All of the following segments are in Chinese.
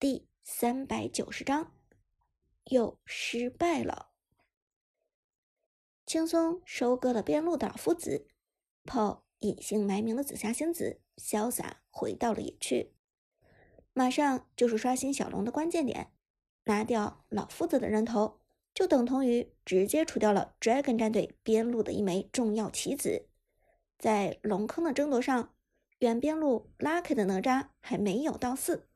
第三百九十章，又失败了。轻松收割了边路的老夫子，炮隐姓埋名的紫霞仙子潇洒回到了野区。马上就是刷新小龙的关键点，拿掉老夫子的人头，就等同于直接除掉了 Dragon 战队边路的一枚重要棋子。在龙坑的争夺上，远边路 Lucky 的哪吒还没有到四，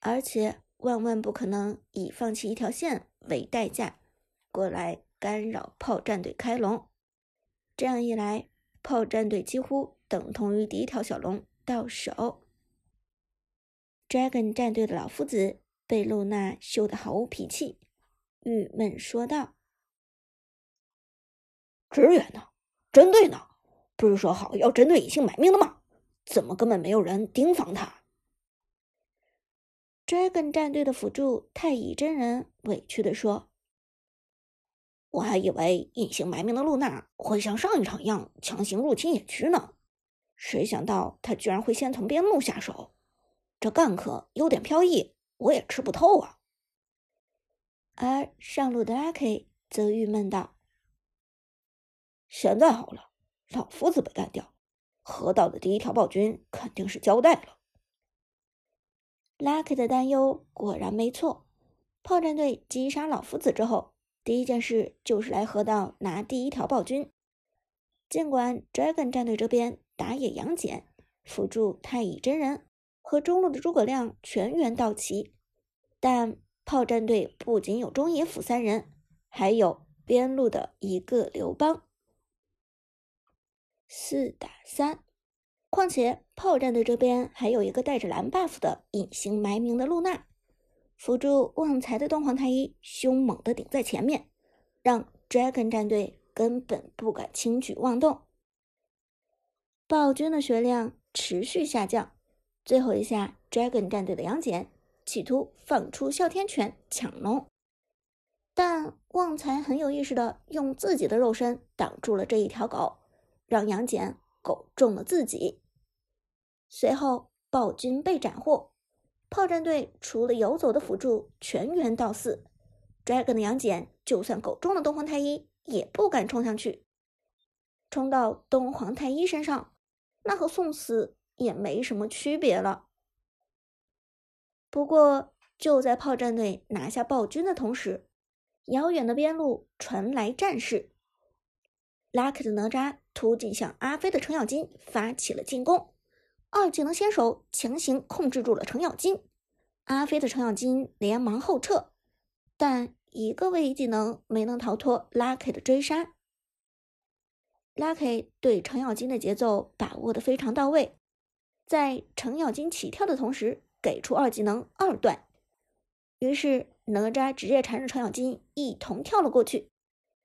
而且万万不可能以放弃一条线为代价过来。干扰炮战队开龙，这样一来，炮战队几乎等同于第一条小龙到手。Dragon 战队的老夫子被露娜羞得毫无脾气，郁闷说道：“支援呢？针对呢？不是说好要针对隐姓埋名的吗？怎么根本没有人盯防他？”Dragon 战队的辅助太乙真人委屈的说。我还以为隐姓埋名的露娜会像上一场一样强行入侵野区呢，谁想到她居然会先从边路下手，这干可有点飘逸，我也吃不透啊。而上路的 Lucky 则郁闷道：“现在好了，老夫子被干掉，河道的第一条暴君肯定是交代了。”Lucky 的担忧果然没错，炮战队击杀老夫子之后。第一件事就是来河道拿第一条暴君。尽管 Dragon 战队这边打野杨戬、辅助太乙真人和中路的诸葛亮全员到齐，但炮战队不仅有中野辅三人，还有边路的一个刘邦。四打三，况且炮战队这边还有一个带着蓝 buff 的隐姓埋名的露娜。辅助旺财的东皇太一凶猛的顶在前面，让 Dragon 战队根本不敢轻举妄动。暴君的血量持续下降，最后一下，Dragon 战队的杨戬企图放出哮天犬抢龙，但旺财很有意识的用自己的肉身挡住了这一条狗，让杨戬狗中了自己。随后，暴君被斩获。炮战队除了游走的辅助全员到四，Dragon 的杨戬就算狗中了东皇太一也不敢冲上去，冲到东皇太一身上，那和送死也没什么区别了。不过就在炮战队拿下暴君的同时，遥远的边路传来战事，Lucky 的哪吒突进向阿飞的程咬金发起了进攻。二技能先手强行控制住了程咬金，阿飞的程咬金连忙后撤，但一个位移技能没能逃脱 Lucky 的追杀。Lucky 对程咬金的节奏把握的非常到位，在程咬金起跳的同时给出二技能二段，于是哪吒直接缠着程咬金一同跳了过去，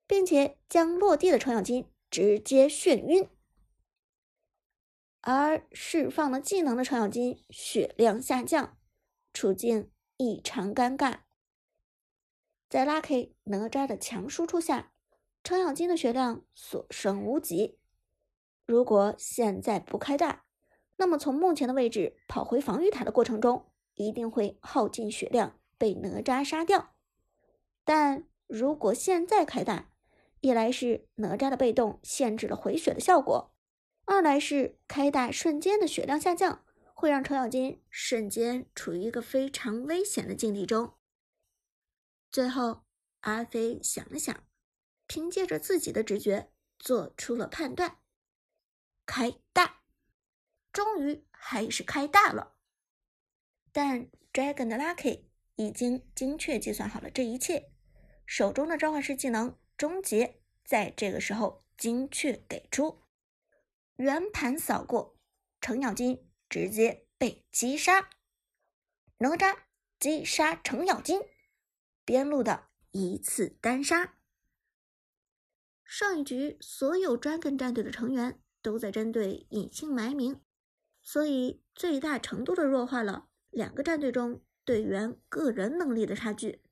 并且将落地的程咬金直接眩晕。而释放了技能的程咬金血量下降，处境异常尴尬。在 Lucky 哪吒的强输出下，程咬金的血量所剩无几。如果现在不开大，那么从目前的位置跑回防御塔的过程中，一定会耗尽血量被哪吒杀掉。但如果现在开大，一来是哪吒的被动限制了回血的效果。二来是开大瞬间的血量下降，会让程咬金瞬间处于一个非常危险的境地中。最后，阿飞想了想，凭借着自己的直觉做出了判断：开大。终于还是开大了。但 Dragon 的 Lucky 已经精确计算好了这一切，手中的召唤师技能终结在这个时候精确给出。圆盘扫过，程咬金直接被击杀。哪吒击杀程咬金，边路的一次单杀。上一局所有 Dragon 战队的成员都在针对隐姓埋名，所以最大程度的弱化了两个战队中队员个人能力的差距。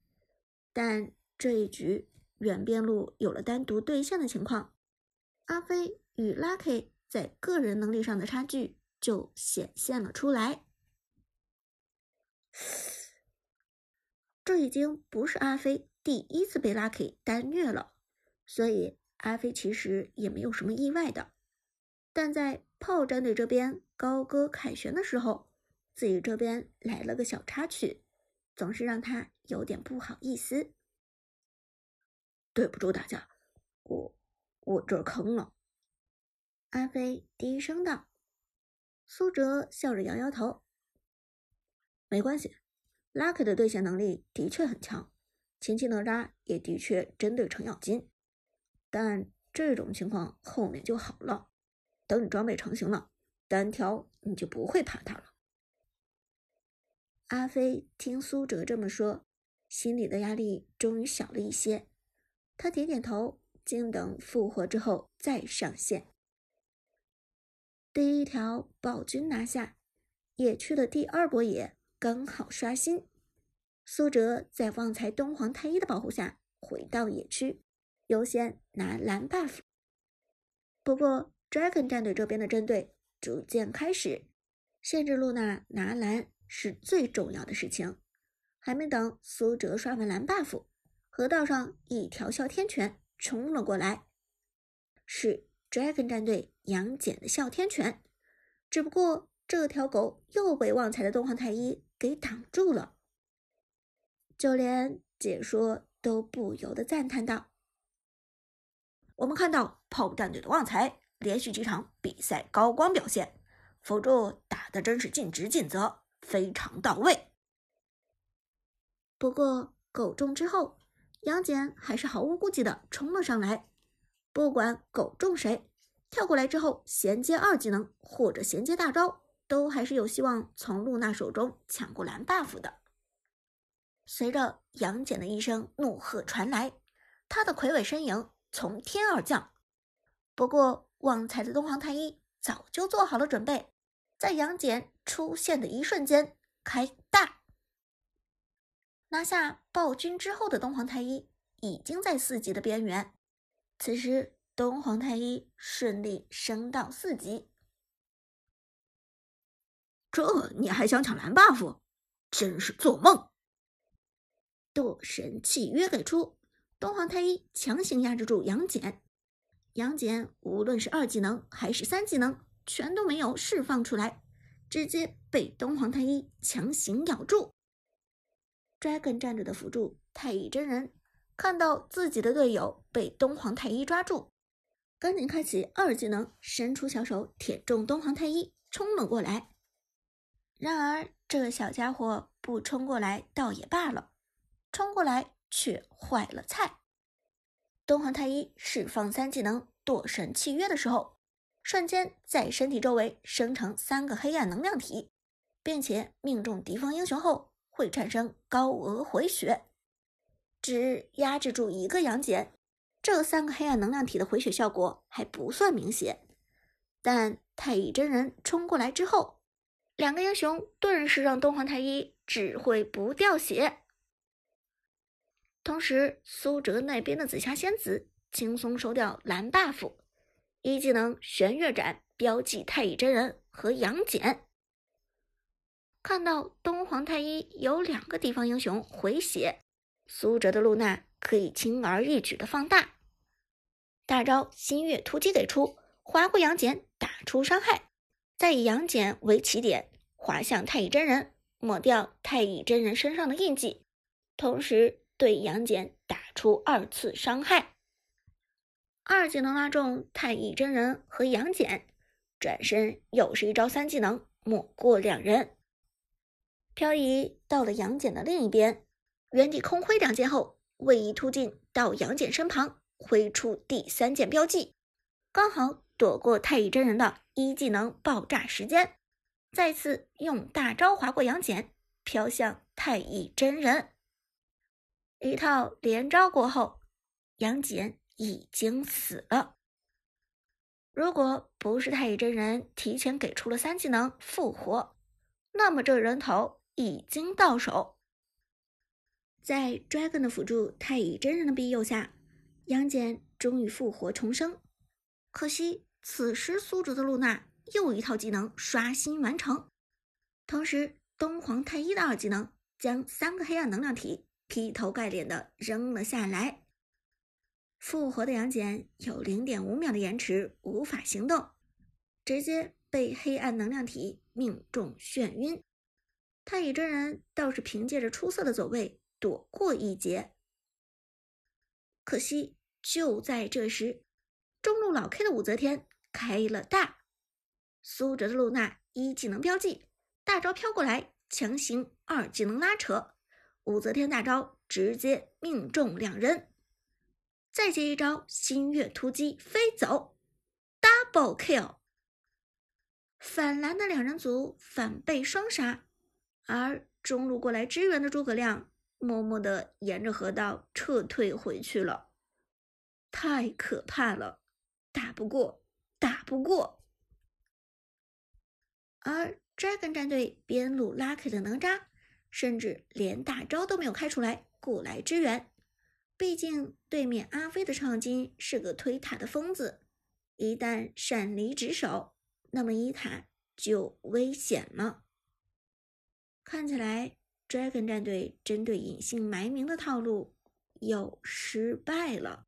但这一局远边路有了单独对线的情况，阿飞与 Lucky。在个人能力上的差距就显现了出来。这已经不是阿飞第一次被 Lucky 单虐了，所以阿飞其实也没有什么意外的。但在炮战队这边高歌凯旋的时候，自己这边来了个小插曲，总是让他有点不好意思。对不住大家，我我这儿坑了。阿飞低声道。苏哲笑着摇摇头，没关系。Lucky 的对线能力的确很强，前期哪吒也的确针对程咬金，但这种情况后面就好了。等你装备成型了，单挑你就不会怕他了。阿飞听苏哲这么说，心里的压力终于小了一些。他点点头，静等复活之后再上线。第一条暴君拿下，野区的第二波野刚好刷新。苏哲在旺财东皇太一的保护下回到野区，优先拿蓝 buff。不过 Dragon 战队这边的针对逐渐开始，限制露娜拿蓝是最重要的事情。还没等苏哲刷完蓝 buff，河道上一条哮天犬冲了过来，是。Dragon 战队杨戬的哮天犬，只不过这条狗又被旺财的东皇太一给挡住了，就连解说都不由得赞叹道：“我们看到炮战队的旺财连续几场比赛高光表现，辅助打的真是尽职尽责，非常到位。”不过狗中之后，杨戬还是毫无顾忌的冲了上来。不管狗中谁，跳过来之后衔接二技能或者衔接大招，都还是有希望从露娜手中抢过蓝 buff 的。随着杨戬的一声怒喝传来，他的魁伟身影从天而降。不过旺财的东皇太一早就做好了准备，在杨戬出现的一瞬间开大，拿下暴君之后的东皇太一已经在四级的边缘。此时，东皇太一顺利升到四级。这你还想抢蓝 buff？真是做梦！堕神契约给出，东皇太一强行压制住杨戬。杨戬无论是二技能还是三技能，全都没有释放出来，直接被东皇太一强行咬住。Dragon 战队的辅助太乙真人。看到自己的队友被东皇太一抓住，赶紧开启二技能，伸出小手舔中东皇太一，冲了过来。然而这小家伙不冲过来倒也罢了，冲过来却坏了菜。东皇太一释放三技能堕神契约的时候，瞬间在身体周围生成三个黑暗能量体，并且命中敌方英雄后会产生高额回血。只压制住一个杨戬，这三个黑暗能量体的回血效果还不算明显。但太乙真人冲过来之后，两个英雄顿时让东皇太一只会不掉血。同时，苏哲那边的紫霞仙子轻松收掉蓝 buff，一技能玄月斩标记太乙真人和杨戬。看到东皇太一有两个敌方英雄回血。苏哲的露娜可以轻而易举的放大，大招新月突击给出，划过杨戬打出伤害，再以杨戬为起点滑向太乙真人，抹掉太乙真人身上的印记，同时对杨戬打出二次伤害。二技能拉中太乙真人和杨戬，转身又是一招三技能抹过两人，漂移到了杨戬的另一边。原地空挥两剑后，位移突进到杨戬身旁，挥出第三剑标记，刚好躲过太乙真人的一技能爆炸时间，再次用大招划过杨戬，飘向太乙真人。一套连招过后，杨戬已经死了。如果不是太乙真人提前给出了三技能复活，那么这人头已经到手。在 Dragon 的辅助太乙真人的庇佑下，杨戬终于复活重生。可惜此时苏哲的露娜又一套技能刷新完成，同时东皇太一的二技能将三个黑暗能量体劈头盖脸的扔了下来。复活的杨戬有零点五秒的延迟，无法行动，直接被黑暗能量体命中眩晕。太乙真人倒是凭借着出色的走位躲过一劫。可惜就在这时，中路老 K 的武则天开了大，苏哲的露娜一技能标记，大招飘过来，强行二技能拉扯，武则天大招直接命中两人。再接一招星月突击飞走，double kill，反蓝的两人组反被双杀，而中路过来支援的诸葛亮默默的沿着河道撤退回去了，太可怕了，打不过，打不过。而 Dragon 战队边路 Lucky 的哪吒，甚至连大招都没有开出来过来支援。毕竟对面阿飞的唱金是个推塔的疯子，一旦擅离职守，那么一塔就危险了。看起来 Dragon 战队针对隐姓埋名的套路又失败了。